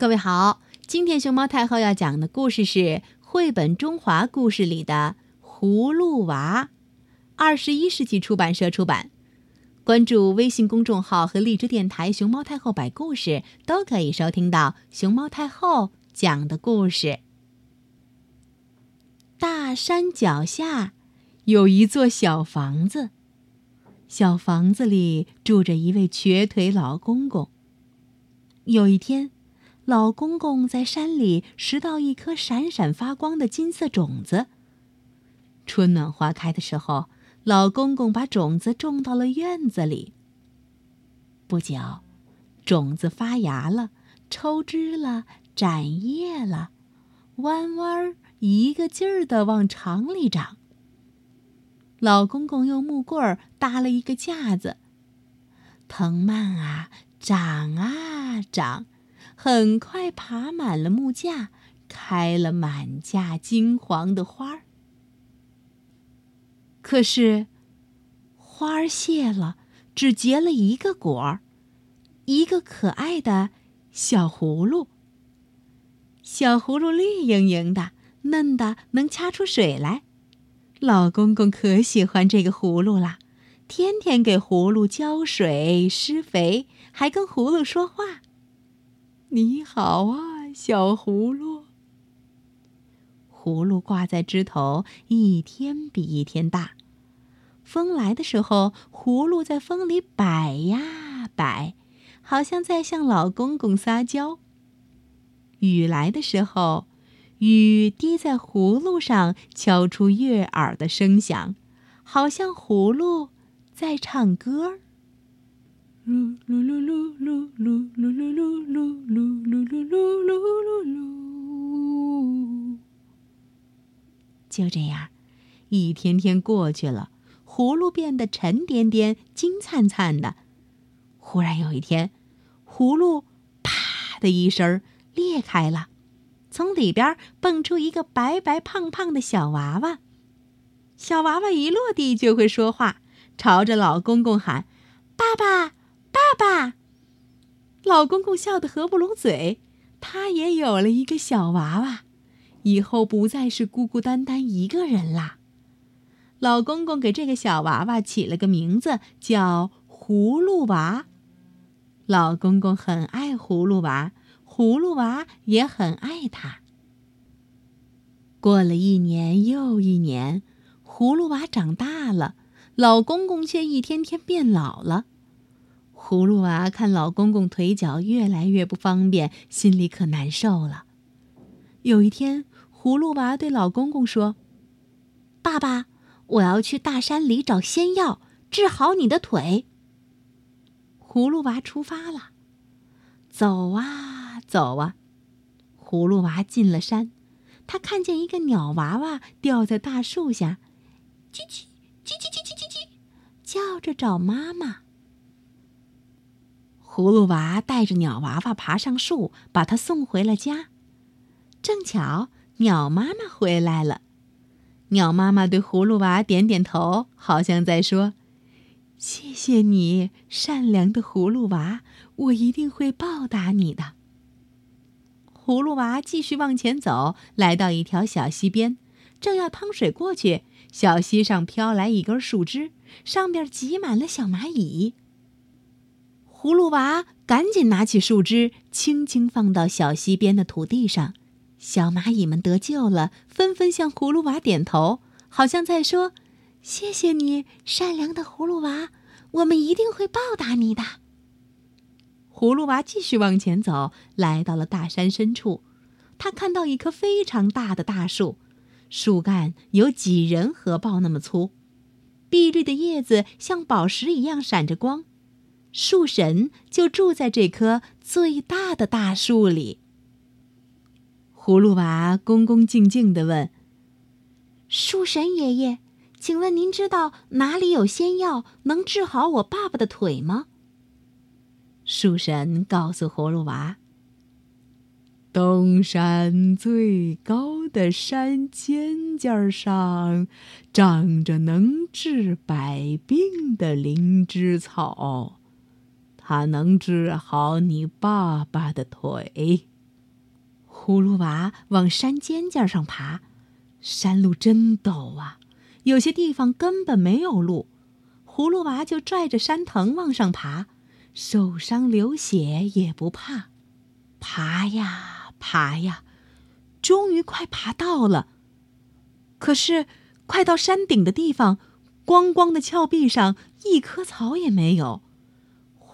各位好，今天熊猫太后要讲的故事是绘本《中华故事》里的《葫芦娃》，二十一世纪出版社出版。关注微信公众号和荔枝电台“熊猫太后摆故事”，都可以收听到熊猫太后讲的故事。大山脚下有一座小房子，小房子里住着一位瘸腿老公公。有一天，老公公在山里拾到一颗闪闪发光的金色种子。春暖花开的时候，老公公把种子种到了院子里。不久，种子发芽了，抽枝了，展叶了，弯弯一个劲儿的往长里长。老公公用木棍搭了一个架子，藤蔓啊，长啊长。很快爬满了木架，开了满架金黄的花儿。可是，花儿谢了，只结了一个果儿，一个可爱的小葫芦。小葫芦绿莹莹的，嫩的能掐出水来。老公公可喜欢这个葫芦了，天天给葫芦浇水施肥，还跟葫芦说话。你好啊，小葫芦。葫芦挂在枝头，一天比一天大。风来的时候，葫芦在风里摆呀摆，好像在向老公公撒娇。雨来的时候，雨滴在葫芦上，敲出悦耳的声响，好像葫芦在唱歌儿。噜噜噜噜噜噜噜噜噜噜噜噜噜噜噜噜。就这样，一天天过去了，葫芦变得沉甸甸、金灿灿的。忽然有一天，葫芦“啪”的一声裂开了，从里边蹦出一个白白胖胖的小娃娃。小娃娃一落地就会说话，朝着老公公喊：“爸爸。”爸爸，老公公笑得合不拢嘴。他也有了一个小娃娃，以后不再是孤孤单单一个人啦。老公公给这个小娃娃起了个名字，叫葫芦娃。老公公很爱葫芦娃，葫芦娃也很爱他。过了一年又一年，葫芦娃长大了，老公公却一天天变老了。葫芦娃看老公公腿脚越来越不方便，心里可难受了。有一天，葫芦娃对老公公说：“爸爸，我要去大山里找仙药，治好你的腿。”葫芦娃出发了，走啊走啊，葫芦娃进了山，他看见一个鸟娃娃吊在大树下，叽叽叽叽叽叽叽叽，叫着找妈妈。葫芦娃带着鸟娃娃爬上树，把它送回了家。正巧鸟妈妈回来了，鸟妈妈对葫芦娃点点头，好像在说：“谢谢你，善良的葫芦娃，我一定会报答你的。”葫芦娃继续往前走，来到一条小溪边，正要趟水过去，小溪上飘来一根树枝，上边挤满了小蚂蚁。葫芦娃赶紧拿起树枝，轻轻放到小溪边的土地上。小蚂蚁们得救了，纷纷向葫芦娃点头，好像在说：“谢谢你，善良的葫芦娃，我们一定会报答你的。”葫芦娃继续往前走，来到了大山深处。他看到一棵非常大的大树，树干有几人合抱那么粗，碧绿的叶子像宝石一样闪着光。树神就住在这棵最大的大树里。葫芦娃恭恭敬敬地问：“树神爷爷，请问您知道哪里有仙药能治好我爸爸的腿吗？”树神告诉葫芦娃：“东山最高的山尖尖上，长着能治百病的灵芝草。”它能治好你爸爸的腿。葫芦娃往山尖尖上爬，山路真陡啊，有些地方根本没有路。葫芦娃就拽着山藤往上爬，受伤流血也不怕，爬呀爬呀，终于快爬到了。可是，快到山顶的地方，光光的峭壁上一棵草也没有。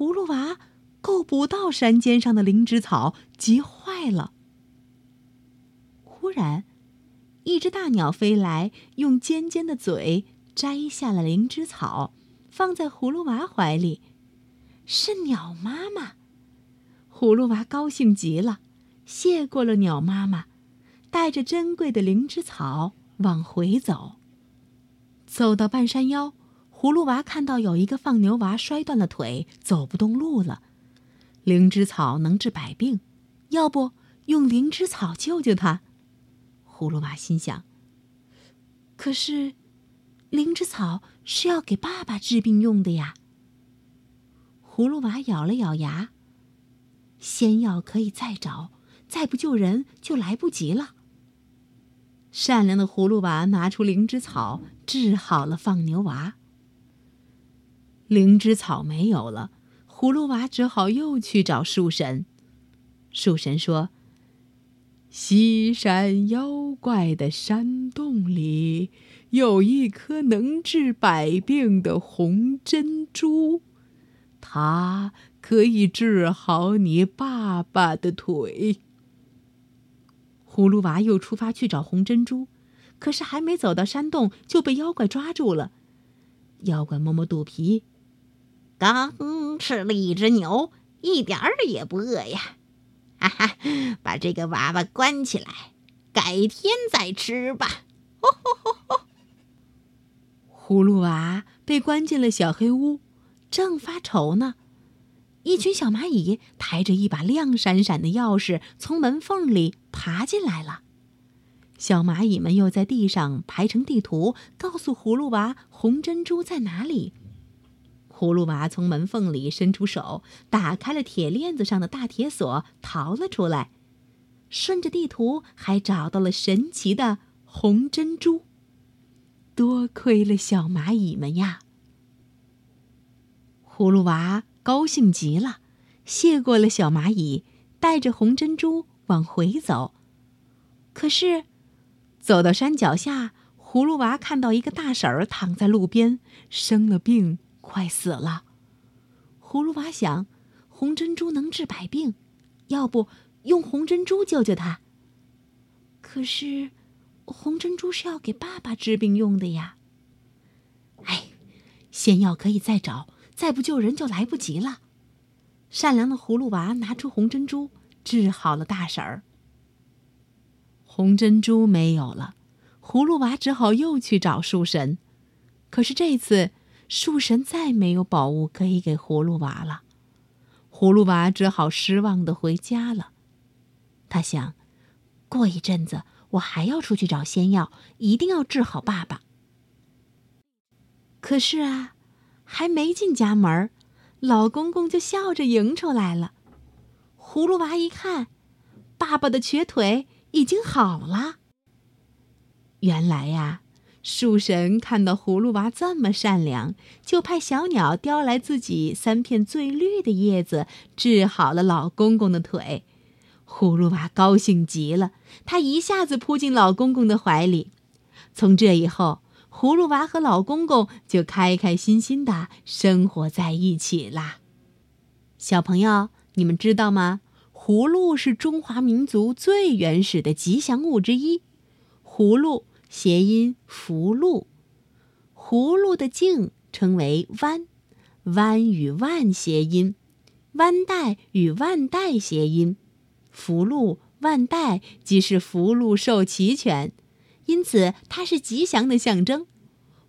葫芦娃够不到山尖上的灵芝草，急坏了。忽然，一只大鸟飞来，用尖尖的嘴摘下了灵芝草。放在葫芦娃怀里，是鸟妈妈。葫芦娃高兴极了，谢过了鸟妈妈，带着珍贵的灵芝草往回走。走到半山腰，葫芦娃看到有一个放牛娃摔断了腿，走不动路了。灵芝草能治百病，要不用灵芝草救救他？葫芦娃心想。可是。灵芝草是要给爸爸治病用的呀。葫芦娃咬了咬牙，仙药可以再找，再不救人就来不及了。善良的葫芦娃拿出灵芝草，治好了放牛娃。灵芝草没有了，葫芦娃只好又去找树神。树神说：“西山妖怪的山洞里。”有一颗能治百病的红珍珠，它可以治好你爸爸的腿。葫芦娃又出发去找红珍珠，可是还没走到山洞，就被妖怪抓住了。妖怪摸摸肚皮，刚吃了一只牛，一点儿也不饿呀！哈哈，把这个娃娃关起来，改天再吃吧。吼吼吼吼！葫芦娃被关进了小黑屋，正发愁呢。一群小蚂蚁抬着一把亮闪闪的钥匙，从门缝里爬进来了。小蚂蚁们又在地上排成地图，告诉葫芦娃红珍珠在哪里。葫芦娃从门缝里伸出手，打开了铁链子上的大铁锁，逃了出来。顺着地图，还找到了神奇的红珍珠。多亏了小蚂蚁们呀！葫芦娃高兴极了，谢过了小蚂蚁，带着红珍珠往回走。可是，走到山脚下，葫芦娃看到一个大婶儿躺在路边，生了病，快死了。葫芦娃想，红珍珠能治百病，要不用红珍珠救救他？可是。红珍珠是要给爸爸治病用的呀。哎，仙药可以再找，再不救人就来不及了。善良的葫芦娃拿出红珍珠，治好了大婶儿。红珍珠没有了，葫芦娃只好又去找树神。可是这次，树神再没有宝物可以给葫芦娃了。葫芦娃只好失望的回家了。他想，过一阵子。我还要出去找仙药，一定要治好爸爸。可是啊，还没进家门，老公公就笑着迎出来了。葫芦娃一看，爸爸的瘸腿已经好了。原来呀，树神看到葫芦娃这么善良，就派小鸟叼来自己三片最绿的叶子，治好了老公公的腿。葫芦娃高兴极了，他一下子扑进老公公的怀里。从这以后，葫芦娃和老公公就开开心心的生活在一起啦。小朋友，你们知道吗？葫芦是中华民族最原始的吉祥物之一。葫芦谐音福禄，葫芦的茎称为弯，弯与万谐音，弯带与万代谐音。福禄万代即是福禄寿齐全，因此它是吉祥的象征。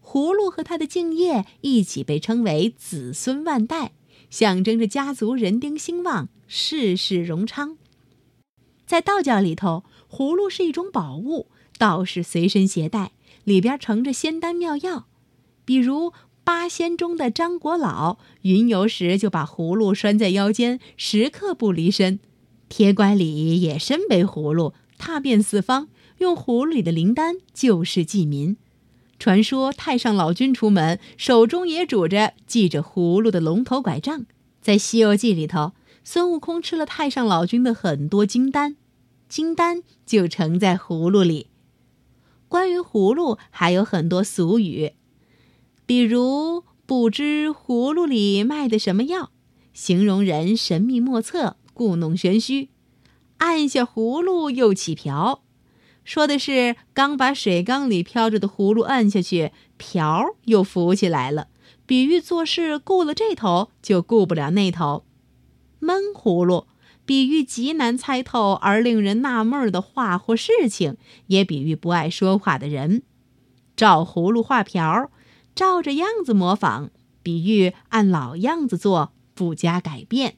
葫芦和它的茎叶一起被称为子孙万代，象征着家族人丁兴旺、世事荣昌。在道教里头，葫芦是一种宝物，道士随身携带，里边盛着仙丹妙药。比如八仙中的张果老，云游时就把葫芦拴在腰间，时刻不离身。铁拐李也身背葫芦，踏遍四方，用葫芦里的灵丹救世济民。传说太上老君出门，手中也拄着系着葫芦的龙头拐杖。在《西游记》里头，孙悟空吃了太上老君的很多金丹，金丹就盛在葫芦里。关于葫芦还有很多俗语，比如不知葫芦里卖的什么药，形容人神秘莫测、故弄玄虚；按下葫芦又起瓢，说的是刚把水缸里飘着的葫芦按下去，瓢又浮起来了。比喻做事顾了这头就顾不了那头，闷葫芦。比喻极难猜透而令人纳闷的话或事情，也比喻不爱说话的人。照葫芦画瓢，照着样子模仿，比喻按老样子做，不加改变。